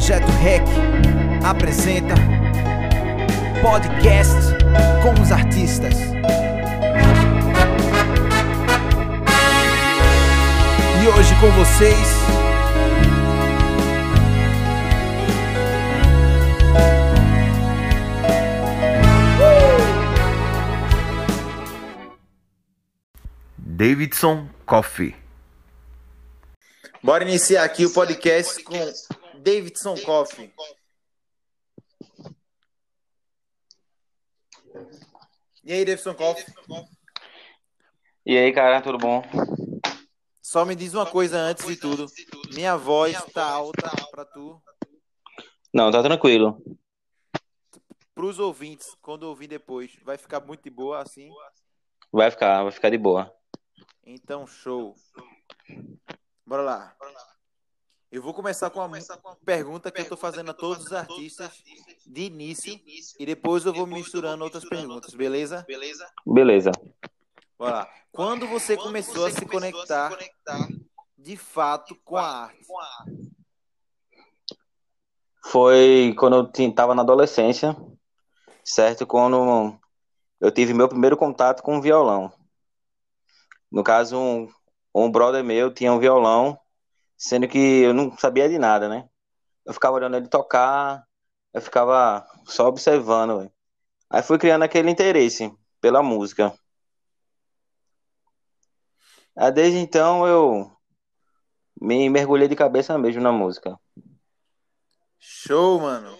Projeto REC apresenta podcast com os artistas. E hoje com vocês. Davidson Coffee. Bora iniciar aqui o podcast com Davidson Coffee. E aí, Davidson Coffee? E aí, cara, tudo bom? Só me diz uma coisa antes de tudo. Minha voz tá alta pra tu. Não, tá tranquilo. Pros ouvintes, quando ouvir depois, vai ficar muito de boa assim? Vai ficar, vai ficar de boa. Então, show. Bora lá. Eu vou começar com uma pergunta que eu tô fazendo a todos os artistas de início e depois eu vou misturando outras perguntas, beleza? Beleza. Bora lá. Quando você começou a se conectar de fato com a arte? Foi quando eu ti- tava na adolescência, certo? Quando eu tive meu primeiro contato com o violão. No caso, um, um brother meu tinha um violão, sendo que eu não sabia de nada, né? Eu ficava olhando ele tocar, eu ficava só observando, velho. Aí fui criando aquele interesse pela música. Aí desde então eu me mergulhei de cabeça mesmo na música. Show, mano.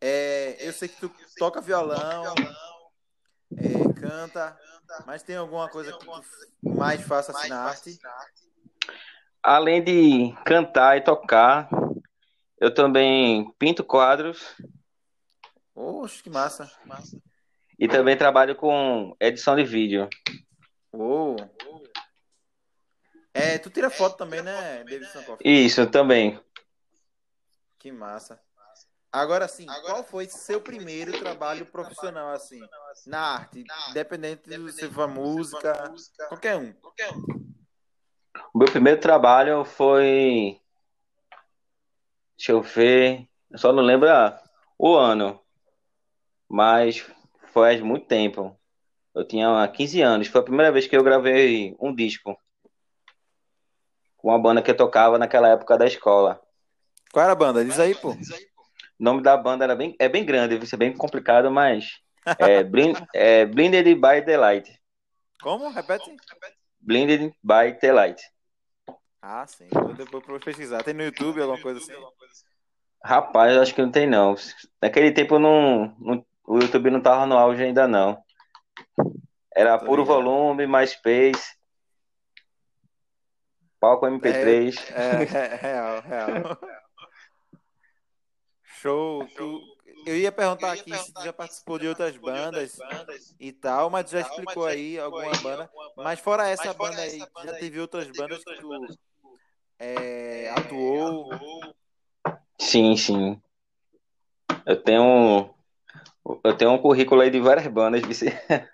É, eu sei que tu toca violão, é, canta, mas tem alguma coisa que tu mais faça assim na arte? Além de cantar e tocar, eu também pinto quadros Oxe, que massa. e também trabalho com edição de vídeo. Uou. É, tu tira foto também, né, Davidson Coffee? Isso também. Que massa. Agora sim, qual foi seu primeiro trabalho profissional assim, na arte, independente de se for música, qualquer um? O meu primeiro trabalho foi. Deixa eu ver. Eu só não lembro ah, o ano. Mas foi há muito tempo. Eu tinha 15 anos. Foi a primeira vez que eu gravei um disco. Com uma banda que eu tocava naquela época da escola. Qual era a banda? Diz aí, pô. O nome da banda era bem, é bem grande, isso é bem complicado, mas é, Blind, é Blinded by the Light. Como? Repete. Blinded by the Light. Ah, sim. Vou depois vou pesquisar. Tem no YouTube alguma coisa assim? Rapaz, acho que não tem não. Naquele tempo não, não- o YouTube não tava no auge ainda não. Era Tô puro ligado. volume, MySpace, palco MP3. É, é, real, real. Show. Tu... Eu ia perguntar aqui se tu já participou de outras bandas e tal, mas tu já explicou aí alguma banda. Mas fora essa banda aí, já teve outras bandas que tu é, atuou? Sim, sim. Eu tenho eu tenho um currículo aí de várias bandas.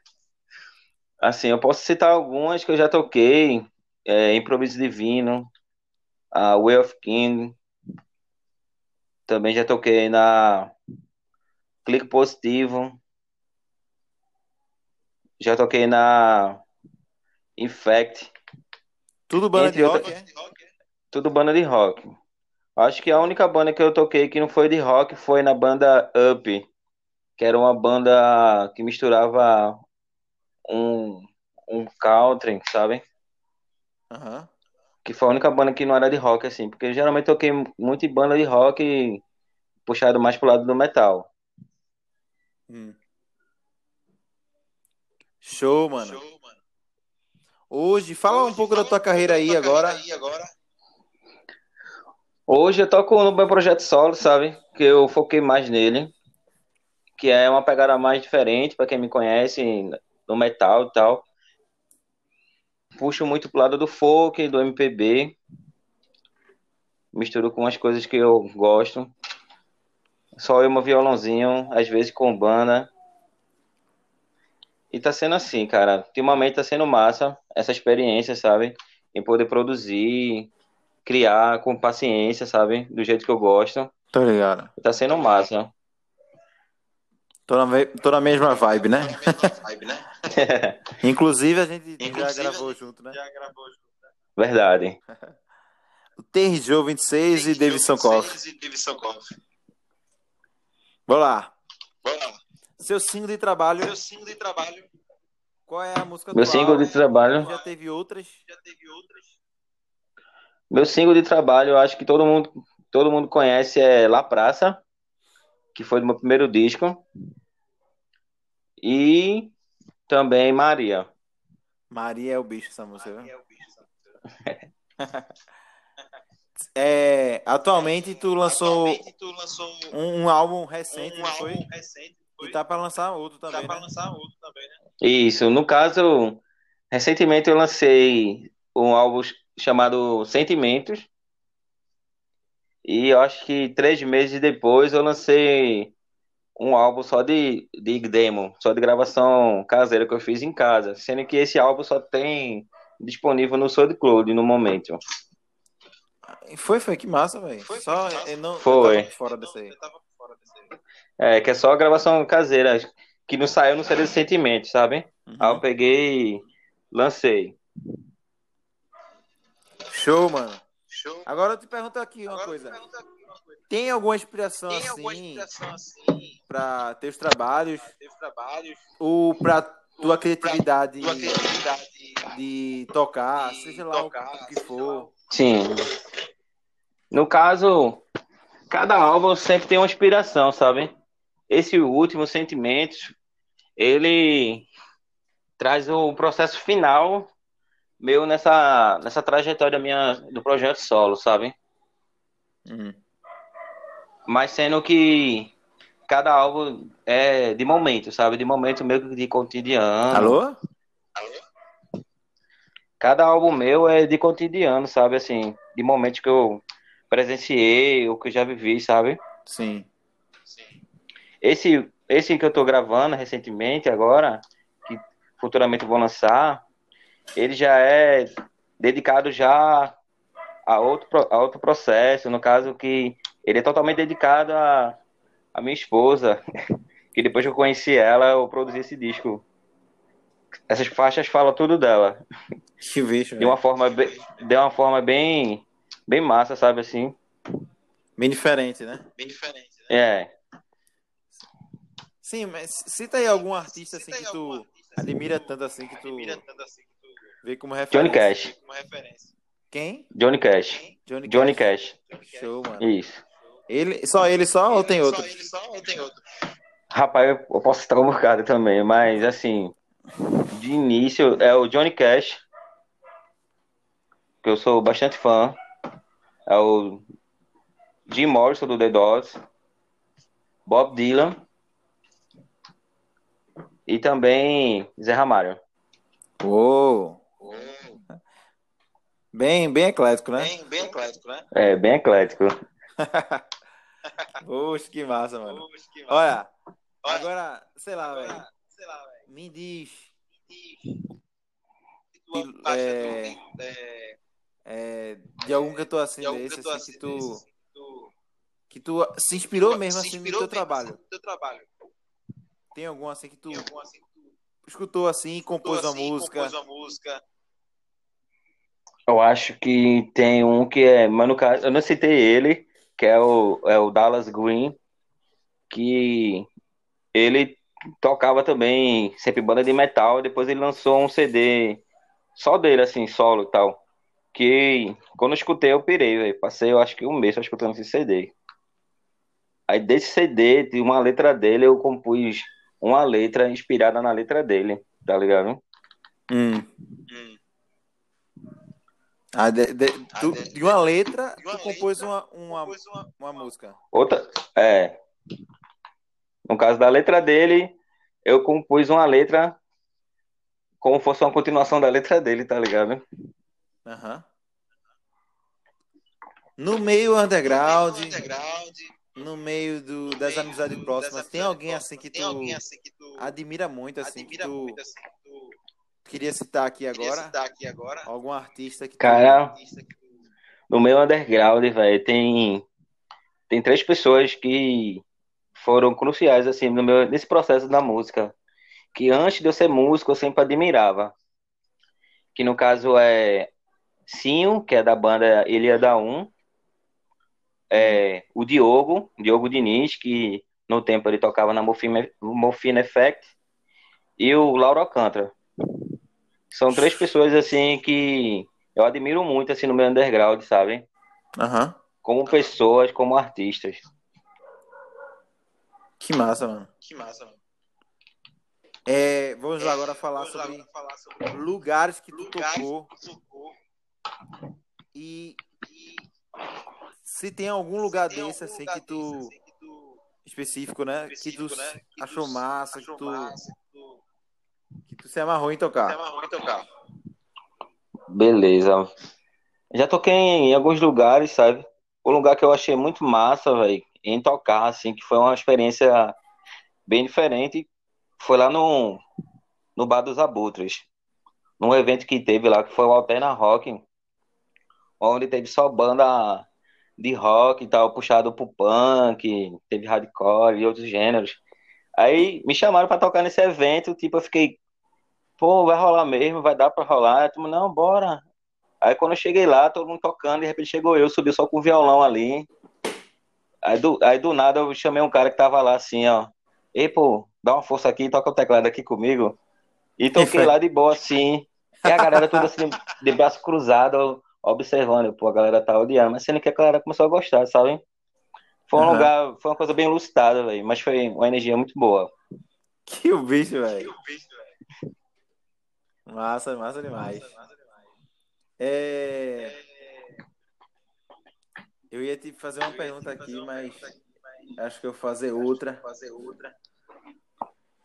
Assim, eu posso citar algumas que eu já toquei, é, Improviso Divino, a Way of King, também já toquei na Clique Positivo, já toquei na Infect, Tudo banda Entre de rock, outras- é? tudo banda de rock. Acho que a única banda que eu toquei que não foi de rock foi na banda Up, que era uma banda que misturava um, um country, sabe? Aham. Que foi a única banda que não era de rock, assim, porque eu geralmente toquei muito em banda de rock puxado mais pro lado do metal. Hum. Show, mano. Hoje, fala um pouco da tua carreira aí agora. Hoje eu toco no meu projeto solo, sabe? Que eu foquei mais nele, que é uma pegada mais diferente para quem me conhece no metal e tal. Puxo muito pro lado do folk, do MPB. Misturo com as coisas que eu gosto. Só eu, meu violãozinho, às vezes com banda. E tá sendo assim, cara. Ultimamente tá sendo massa essa experiência, sabe? Em poder produzir, criar com paciência, sabe? Do jeito que eu gosto. Tô ligado. Tá sendo massa. Tô na, tô na mesma vibe, né? Inclusive, a gente já gravou junto, né? Verdade. O TRJ 26 e Davidson Koff. Vamos lá. Seu single de trabalho, qual é a música Meu single de trabalho. Já teve outras? Meu single de trabalho, eu acho que todo mundo, todo mundo conhece é La Praça, que foi do meu primeiro disco. E também Maria. Maria é o bicho, essa música. viu? É, atualmente tu lançou um, um álbum recente, não foi? E tá pra lançar outro também, né? Isso, no caso, recentemente eu lancei um álbum chamado Sentimentos. E eu acho que três meses depois eu lancei um álbum só de, de demo, só de gravação caseira que eu fiz em casa. Sendo que esse álbum só tem disponível no SoundCloud no momento. Foi, foi, que massa, velho. Só eu não eu Foi. tava fora dessa aí. É, que é só gravação caseira, que não saiu no CD de Sentimentos, sabe? Uhum. Aí eu peguei e lancei. Show, mano. Agora eu te pergunto aqui uma coisa. Tem alguma inspiração assim pra teus trabalhos ou pra tua criatividade de tocar, seja lá o que for? Sim. No caso, cada álbum sempre tem uma inspiração, sabe? Esse último, Sentimentos, ele traz o processo final meu nessa, nessa trajetória minha do projeto solo, sabe? Uhum. Mas sendo que cada álbum é de momento, sabe? De momento que de cotidiano. Alô? Cada álbum meu é de cotidiano, sabe? Assim, de momentos que eu presenciei, ou que eu já vivi, sabe? Sim. Esse, esse que eu tô gravando recentemente agora, que futuramente vou lançar, ele já é dedicado já a outro, a outro processo, no caso que ele é totalmente dedicado a, a minha esposa, que depois que eu conheci ela, eu produzi esse disco. Essas faixas falam tudo dela. Que bicho, De uma forma de uma forma bem, bem massa, sabe assim? Bem diferente, né? É. Sim, mas cita aí algum artista assim que tu admira tanto assim que tu vê como referência. Johnny Cash. Quem? Johnny Cash. Johnny, Johnny Cash. Show, mano. Isso. Ele, só ele só ou tem outro? Rapaz, eu posso citar um bocado também, mas assim, de início é o Johnny Cash, que eu sou bastante fã. É o Jim Morrison do The Doors, Bob Dylan e também Zé Ramalho. Uou. Bem, bem eclético, né? É, bem eclético. Poxa, que massa, mano. Olha, agora, sei lá, velho. Me diz. É, é, de algum cantor assim desse, assim, que tu, que tu se inspirou mesmo assim no teu trabalho. Tem algum assim que tu escutou assim, compôs uma música? Eu acho que tem um que é, mas no caso, eu não citei ele, que é o, é o Dallas Green, que ele tocava também sempre banda de metal, depois ele lançou um CD só dele, assim, solo e tal. Que quando eu escutei, eu pirei, velho. Passei, eu acho que um mês só escutando esse CD. Aí desse CD, de uma letra dele, eu compus uma letra inspirada na letra dele, tá ligado? Hum. Ah, de, de, tu- de uma letra, tu compôs uma, uma, uma música. Outra, é. No caso da letra dele, eu compus uma letra como fosse uma continuação da letra dele, tá ligado? Aham. No meio underground, no meio do, das amizades próximas, tem alguém assim que tu admira muito, assim, que tu queria citar aqui agora? Algum artista que tu... Cara, no meu underground, velho, tem, tem três pessoas que foram cruciais, assim, no meu, nesse processo da música. Que antes de eu ser músico, eu sempre admirava. Que no caso é Sinho, que é da banda Ilha 1. É, o Diogo, Diogo Diniz, que no tempo ele tocava na Morphine, Morphine Effect. E o Lauro Alcântara. São três pessoas, assim, que eu admiro muito, assim, no meu underground, sabe? Aham. Como pessoas, como artistas. Que massa, mano. Que massa, mano. É, vamos lá agora falar Vamos lá sobre falar sobre lugares que tu lugares tocou que tu tocou e se tem algum lugar tem desse algum assim lugar que tu desse, assim, que tu específico, né? Que tu específico, né? Que achou tu massa, que achou tu massa, que tu que tu se amarrou em se tocar. amarrou em tocar. Beleza. Já toquei em alguns lugares, sabe? O lugar que eu achei muito massa, velho, em tocar, assim, que foi uma experiência bem diferente, foi lá no, no Bar dos Abutres. Num evento que teve lá, que foi o Alterna Rock, onde teve só banda de rock e tal, puxado pro punk, teve hardcore e outros gêneros. Aí me chamaram pra tocar nesse evento, tipo, eu fiquei, pô, vai rolar mesmo, vai dar pra rolar? Eu, não, bora. Aí quando eu cheguei lá, todo mundo tocando, de repente chegou eu, subi só com o violão ali. Aí do, aí do nada eu chamei um cara que tava lá assim, ó. Ei, pô, dá uma força aqui, toca o teclado aqui comigo. E toquei lá de boa assim. E a galera toda assim, de braço cruzado, observando. Pô, a galera tá odiando. Mas sendo que a galera começou a gostar, sabe? Foi um Aham. lugar, foi uma coisa bem lucidada, velho. Mas foi uma energia muito boa. Que o bicho, velho. Massa, massa demais. Massa, massa demais. É, É, eu ia te fazer uma pergunta te fazer aqui, uma mas pergunta aqui, mas acho que eu vou fazer outra. vou fazer outra.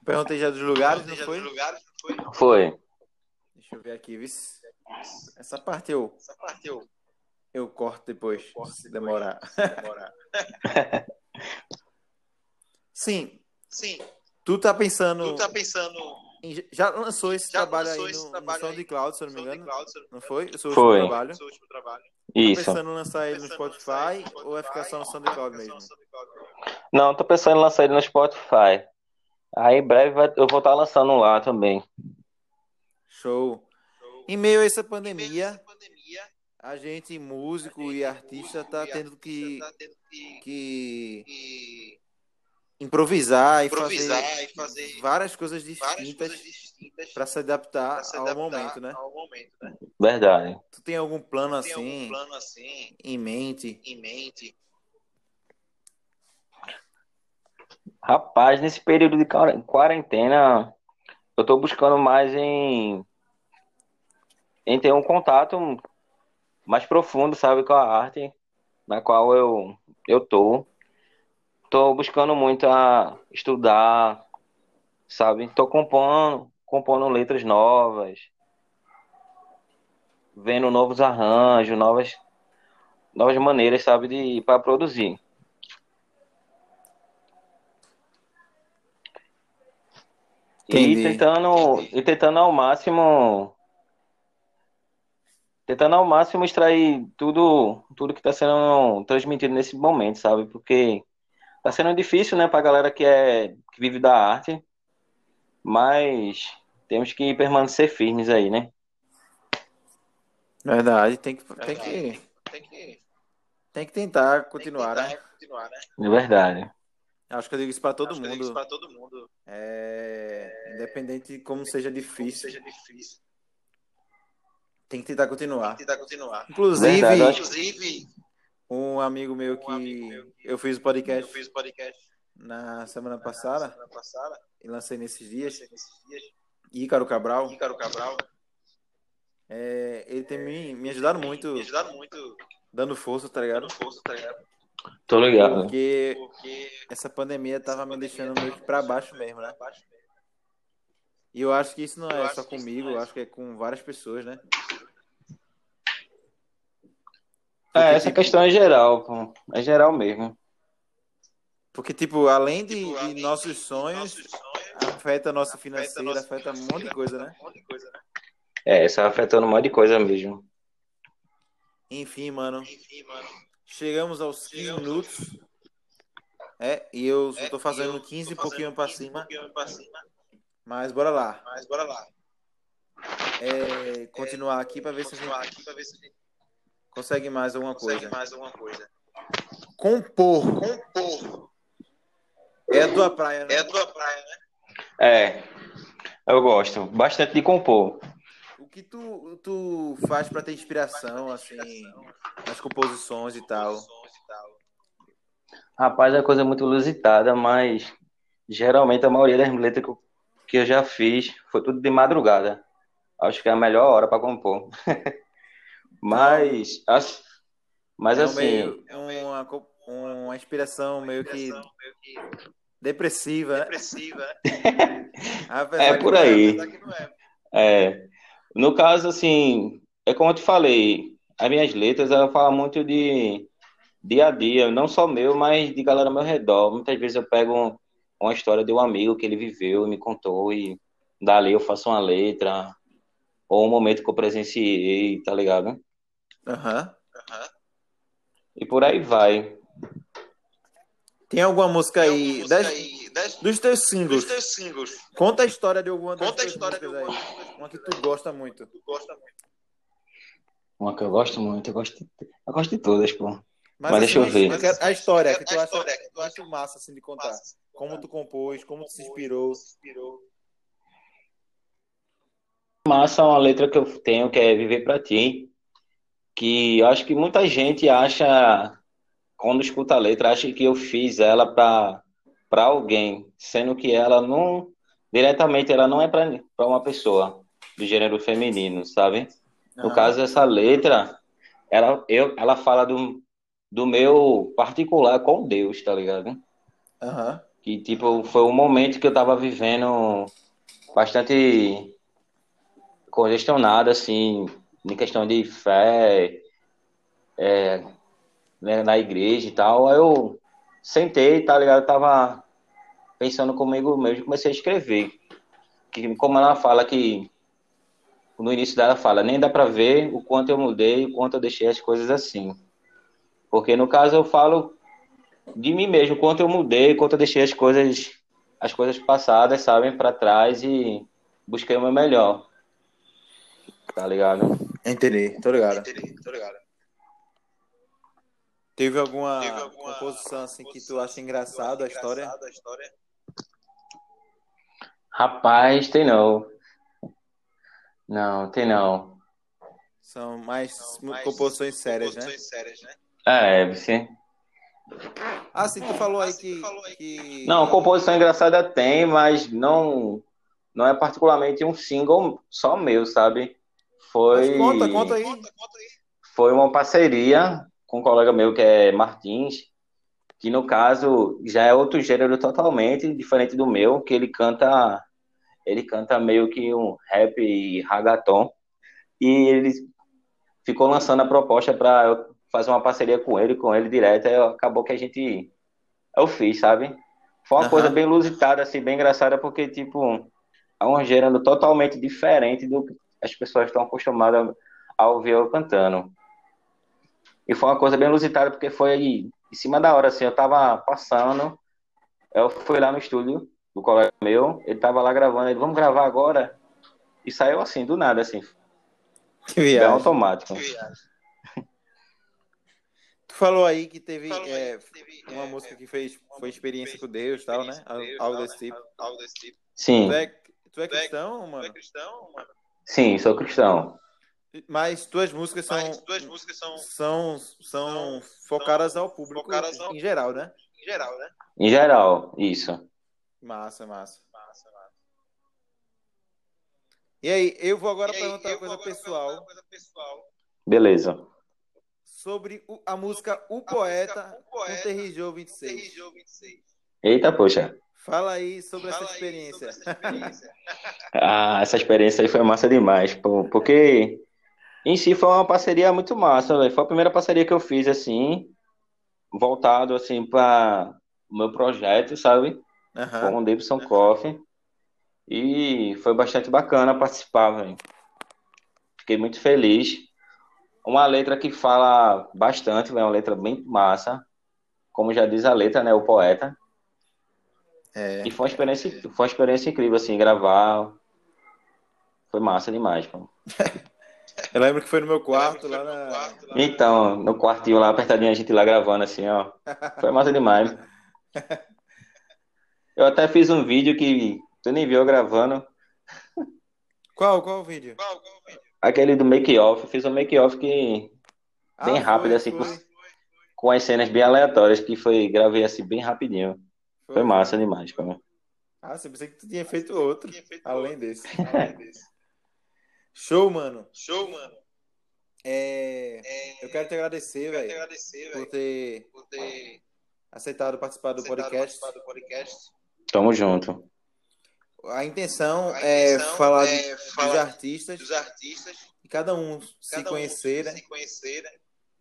Perguntei já dos lugares, não foi? dos lugares, não foi? Foi. Deixa eu ver aqui, vice. Essa parte eu, Essa parte eu eu corto depois, corto se depois, demorar. se demorar. Sim, Sim, tu tá pensando. tu tá pensando em- já lançou esse Já trabalho lançou aí esse no, no trabalho aí SoundCloud, se eu não me no engano. Eu não foi? O seu Foi. último trabalho? Seu último trabalho. Tá Isso. pensando em lançar ele no Pensando em lançar ele Spotify no ou vai ficar só no Spotify, ou vai ficar mesmo? só no SoundCloud mesmo? Não, tô pensando em lançar ele no Spotify. Aí em breve vai- eu vou estar lançando lá também. Show. Em meio a essa pandemia, essa pandemia, a gente, músico a e gente, artista, músico tá e tendo artista, que, tá tendo que, que que improvisar e improvisar fazer e fazer várias coisas distintas para se adaptar se ao adaptar momento, né? ao momento, né? Verdade. Tu tem algum plano Tem algum assim plano assim em mente? em mente? Rapaz, nesse período de quar- quarentena, eu tô buscando mais em, em ter um contato mais profundo, sabe, com a arte na qual eu, eu tô. Tô buscando muito a estudar, sabe? Tô compondo, compondo letras novas, vendo novos arranjos, novas, novas maneiras, sabe, de para produzir. E Entendi. tentando, e tentando ao máximo, tentando ao máximo extrair tudo, tudo que está sendo transmitido nesse momento, sabe? Porque tá sendo difícil, né, pra galera que é, que vive da arte, mas temos que permanecer firmes aí, né? Verdade, tem que, tem Verdade. que, Tem que tem que tentar tem que continuar, tentar né? continuar, né? É verdade. Acho que eu digo isso para todo isso mundo. para todo mundo. É, independente de como seja Como difícil, seja difícil. Tem que tentar Tem continuar. que tentar continuar. Inclusive, Verdade, eu acho Inclusive, um amigo meu um amigo que meu que eu fiz o eu podcast fiz o podcast na semana na passada semana passada, e lancei nesses dias, nesses dias, Ícaro Cabral, Ícaro Cabral, é, ele tem me, me ajudado muito, me ajudaram muito dando força, tá ligado? dando força, tá ligado? Tô ligado. Porque Porque essa pandemia tava me deixando meio que pra baixo mesmo, né? pra baixo mesmo. E eu acho que isso não Eu é só comigo, é eu acho que é com várias pessoas, né? É, essa questão é geral, pô. É geral mesmo. Porque, tipo, além de, Tipo, de além nossos de sonhos, nossos sonhos, afeta a nossa afeta financeira, afeta um monte de né? afeta Um monte de coisa, né? É, isso afetando um monte de coisa mesmo. Enfim, mano. Enfim, mano. Chegamos aos 15 Chegamos minutos. É, e eu só É, tô fazendo eu 15 e pouquinho fazendo pra 15 cima. pouquinho pra cima. Mas bora lá. Mas bora lá. É, continuar aqui pra ver se gente aqui pra ver se a gente consegue mais alguma consegue coisa. mais alguma coisa. Compor. Compor. É a tua praia, né? É a tua praia, né? É, eu gosto bastante de compor. O que tu, tu faz pra ter inspiração, assim, nas composições e tal? Composições e tal. Rapaz, é coisa muito inusitada, mas geralmente a maioria das letras que eu, que eu já fiz foi tudo de madrugada. Acho que é a melhor hora para compor. Mas, as- mas É um assim, meio, uma, co- uma inspiração meio que Inspiração meio que depressiva, né? depressiva. É que por não aí. Apesar que não é. é, no caso, assim, é como eu te falei, as minhas letras, ela fala muito de dia a dia, não só meu, mas de galera ao meu redor. Muitas vezes eu pego um- uma história de um amigo que ele viveu e me contou, e dali eu faço uma letra, ou um momento que eu presenciei, tá ligado? Aham. Aham. E por aí vai. Tem alguma música Tem aí, música das- aí das- dos teus dos singles? teus singles. Conta a história de alguma das Conta a história de alguma aí. Uma que tu gosta muito. Tu gosta muito. Uma que eu gosto muito, eu gosto de, eu gosto de todas, pô. Mas, Mas deixa eu ver. quero a história que tu acha história que tu acha massa assim de contar. massa. Como tu compôs, como tu se inspirou. Se inspirou. Massa é uma letra que eu tenho que é Viver Pra Ti, que eu acho que muita gente acha, quando escuta a letra, acha que eu fiz ela pra, pra alguém, sendo que ela não, diretamente, ela não é pra, pra uma pessoa do gênero feminino, sabe? No Aham. caso, essa letra, ela, eu, ela fala do, do meu particular com Deus, tá ligado? Aham. Que, tipo, foi um momento que eu tava vivendo bastante congestionado, assim, em questão de fé, é, né, na igreja e tal. Aí eu sentei, tá ligado? Eu tava pensando comigo mesmo e comecei a escrever. Que, como ela fala que, no início dela fala, nem dá pra ver o quanto eu mudei, o quanto eu deixei as coisas assim. Porque, no caso, eu falo de mim mesmo, quanto eu mudei, quanto eu deixei as coisas, as coisas passadas, sabem, para trás e busquei o meu melhor. Tá ligado? Entendi, tô ligado. Entendi, tô ligado. Teve alguma, Teve alguma composição assim que tu acha engraçado a história? engraçado a história? Rapaz, tem não. Não, tem não. São mais Não, mas composições sérias, né? composições sérias, né? É, você. Ah, sim, tu falou aí Ah, sim, que, tu falou aí que... Não, composição engraçada tem, mas não, não é particularmente um single só meu, sabe? Foi. Mas conta, conta aí. Conta, conta aí. foi uma parceria com um colega meu que é Martins, que no caso já é outro gênero totalmente diferente do meu, que ele canta ele canta meio que um rap e ragaton e ele ficou lançando a proposta para fazer uma parceria com ele, com ele direto, aí acabou que a gente eu fiz, sabe? Foi uma Aham. coisa bem inusitada, assim, bem engraçada, porque tipo é um gênero totalmente diferente do que as pessoas estão acostumadas a ouvir eu cantando. E foi uma coisa bem inusitada, porque foi aí, em cima da hora, assim, eu tava passando, eu fui lá no estúdio do colega meu, ele tava lá gravando, ele, vamos gravar agora? E saiu assim, do nada, assim, Que bem viagem. automático. Que viagem. Tu falou aí que teve, é, que teve, uma é, música é, que fez, foi experiência que com fez Deus e tal, né? Deus, Algo tal, desse né? tipo. Algo desse tipo. Sim, Tu é, tu é Tu é- cristão, Tu é mano? cristão, mano? sim, sou cristão. Mas tuas músicas são, Mas tuas músicas são, são, são são focadas ao público focadas ao em geral, né? em geral, né? Em geral, isso. Massa, massa. Massa, massa. E aí, eu vou agora E aí, perguntar eu uma coisa vou agora pessoal perguntar uma coisa pessoal. Beleza. Sobre o- a música O Poeta O com Poeta, 26. Terrijô 26. Eita, poxa. Fala aí sobre essa Fala aí experiência. sobre essa experiência. Ah, essa experiência aí foi massa demais, pô, porque em si foi uma parceria muito massa, velho. Foi a primeira parceria que eu fiz, assim, voltado, assim, para o meu projeto, sabe? Aham. Com o Davidson Coffee. E foi bastante bacana participar, velho. Fiquei muito feliz. Uma letra que fala bastante, é uma letra bem massa. Como já diz a letra, né? O poeta. É. E foi uma experiência, foi uma experiência incrível, assim, gravar. Foi massa demais, pô. Eu lembro que foi no meu quarto, lá na. Então, no quartinho lá, apertadinho, a gente lá gravando, assim, ó. Foi massa demais. Eu até fiz um vídeo que tu nem viu eu gravando. Qual, qual o vídeo? Aquele do make-off. Eu fiz um make-off que. Bem Ah, rápido, foi, assim, foi. com- Com as cenas bem aleatórias, que foi. Gravei assim, bem rapidinho. Foi massa demais, pô. Ah, você pensei que tu tinha feito outro, além desse. Show, mano. Show, mano. É, Eu quero te agradecer, Quero te velho, agradecer, por ter por ter aceitado participar do aceitado podcast. participar do podcast. Tamo junto. A intenção A é intenção falar é dos falar artistas Dos artistas, e cada um se cada um conhecer, né? se conhecerem,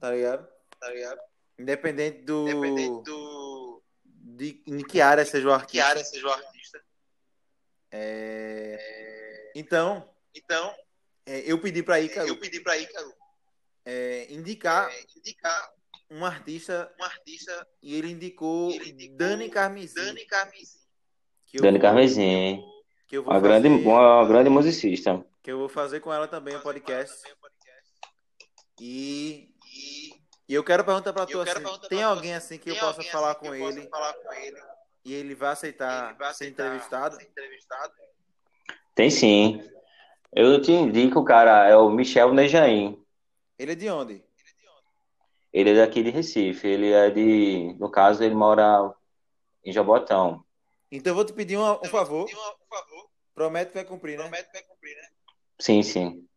Tá ligado? tá ligado? Independente do. Independente do De, em que área seja o artista. que área seja o artista. É, Então, Então, é, eu pedi pra Ícaro eu pedi pra Ícaro é, indicar é, indicar um artista um artista, e ele indicou, Ele indicou Dani Carmesim. Dani Carmesim. Que Dani vou- Carmesim. Que eu vou Uma fazer, grande, uma grande musicista. que eu vou fazer com ela também o podcast. Também o podcast. E, E e eu quero perguntar pra E tu assim, perguntar tem alguém assim, assim que eu possa falar assim com eu ele falar com ele, e ele vai aceitar ele vai ser aceitar entrevistado? ser entrevistado? Tem sim. Eu te indico, cara, é o Michel Nejaim. Ele é de onde? Ele é daqui de Recife. Ele é de. No caso, ele mora em Jabotão. Então eu vou te pedir um, um favor. Pedir uma- um favor, Promete que vai cumprir, né? promete que vai cumprir, né? Sim, sim.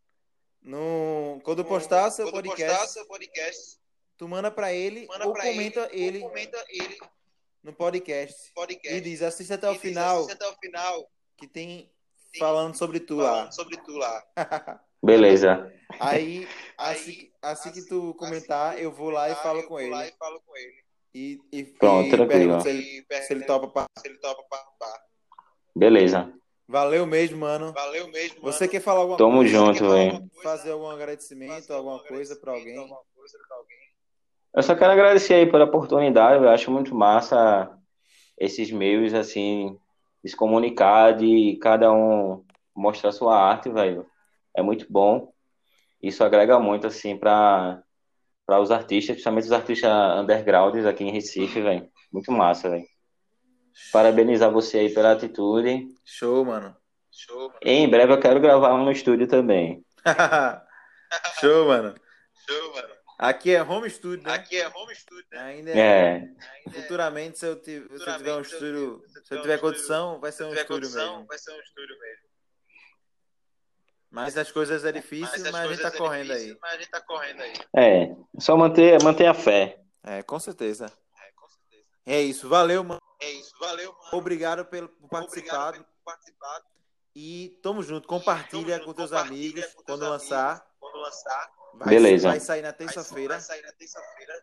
No, quando postar seu Quando podcast, postar seu podcast, tu manda pra ele manda ou pra comenta ele, ele, ou comenta ele no podcast. podcast. E diz, assista até o E diz, final, assiste até o final, que tem falando sobre tu lá. falando sobre tu lá. Beleza. Aí, Aí, assim, assim que assim- tu comentar, assim eu vou lá e falo eu com vou lá ele. e falo com ele. E, e, Pronto, e tranquilo. se ele, pergunta se ele topa. pa- se ele topa participar. Beleza. Valeu mesmo, mano. Valeu mesmo, mano. Você quer falar alguma Tamo coisa? junto, Quer falar velho. alguma? Fazer algum agradecimento, Fazer alguma algum coisa pra alguém? alguma pra alguém? Eu só quero agradecer aí pela oportunidade. Eu acho muito massa esses meios, assim, de se comunicar, de cada um mostrar sua arte, velho. É muito bom. Isso agrega muito, assim, para para os artistas, principalmente os artistas undergrounds aqui em Recife, velho. Muito massa, velho. Parabenizar você aí pela atitude. Show, mano. Show, mano. Em breve eu quero gravar um no estúdio também. Show, mano. Show, mano. Aqui é home studio, né? Aqui é home studio, né? Ainda é. É, Ainda Futuramente, se eu, ti- se eu tiver um Futuramente, se eu estúdio, tiver- se eu tiver um estúdio- condição, vai ser Se um tiver estúdio condição, mesmo. vai ser um estúdio mesmo. Mas as coisas é difícil, Mas, mas, as a gente tá é correndo difícil, aí. Mas a gente tá correndo aí. é. Só manter, manter a fé. É, com certeza. É, com certeza. É isso. Valeu, mano. É isso. Valeu, mano. Obrigado pelo por participar. Obrigado por participar. E tamo junto. Compartilha Tamo com junto, teus compartilha amigos com teus quando amigos. lançar. Quando lançar, Vai, Beleza. Vai sair na terça-feira, Vai sair na terça-feira.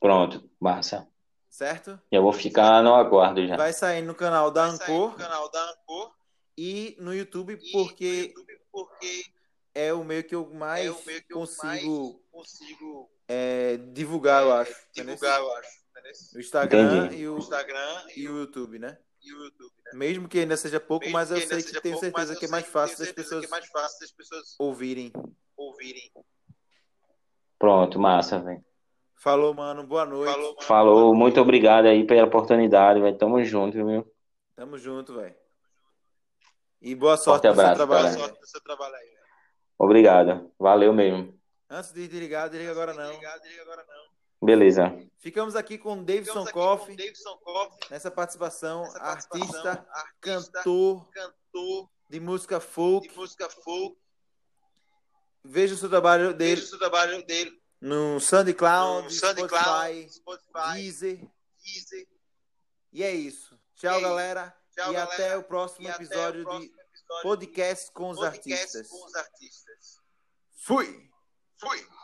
Pronto, massa. certo? Já vou ficar no aguardo já. Vai sair no canal da sair no Ancor canal da Ancor. e no YouTube, e porque no YouTube, porque é o meio que eu mais é o meio que eu consigo mais consigo é, divulgar, eu é, acho. entendeu? divulgar, eu acho. entendeu? O Instagram Entendi. e O Instagram e o YouTube, né? e o YouTube. Né? Mesmo que ainda seja pouco, Mesmo mas eu sei que tenho pouco, mas certeza que é mais fácil das pessoas é fácil das pessoas ouvirem. ouvirem. Pronto, massa, velho. Falou, mano. Boa noite. Falou, mano. Falou, muito obrigado aí pela oportunidade, velho. Tamo junto, viu? Tamo junto, velho. E boa sorte Forte no seu abraço, trabalho. Boa sorte no seu trabalho aí. Obrigado. Valeu mesmo. Antes de desligar, desliga agora não. Desliga agora não. Beleza. Ficamos aqui com Davidson Coffey, nessa participação, essa participação, artista, artista, cantor cantor de música folk. de música folk. Veja o seu trabalho dele Veja o trabalho dele no SoundCloud, no Spotify, SoundCloud, Spotify, Deezer. Deezer. E é isso. Tchau, E é galera. Tchau, e galera. até o próximo E até o episódio próximo de episódio Podcast com os de podcast Artistas. com os artistas. Fui! Fui!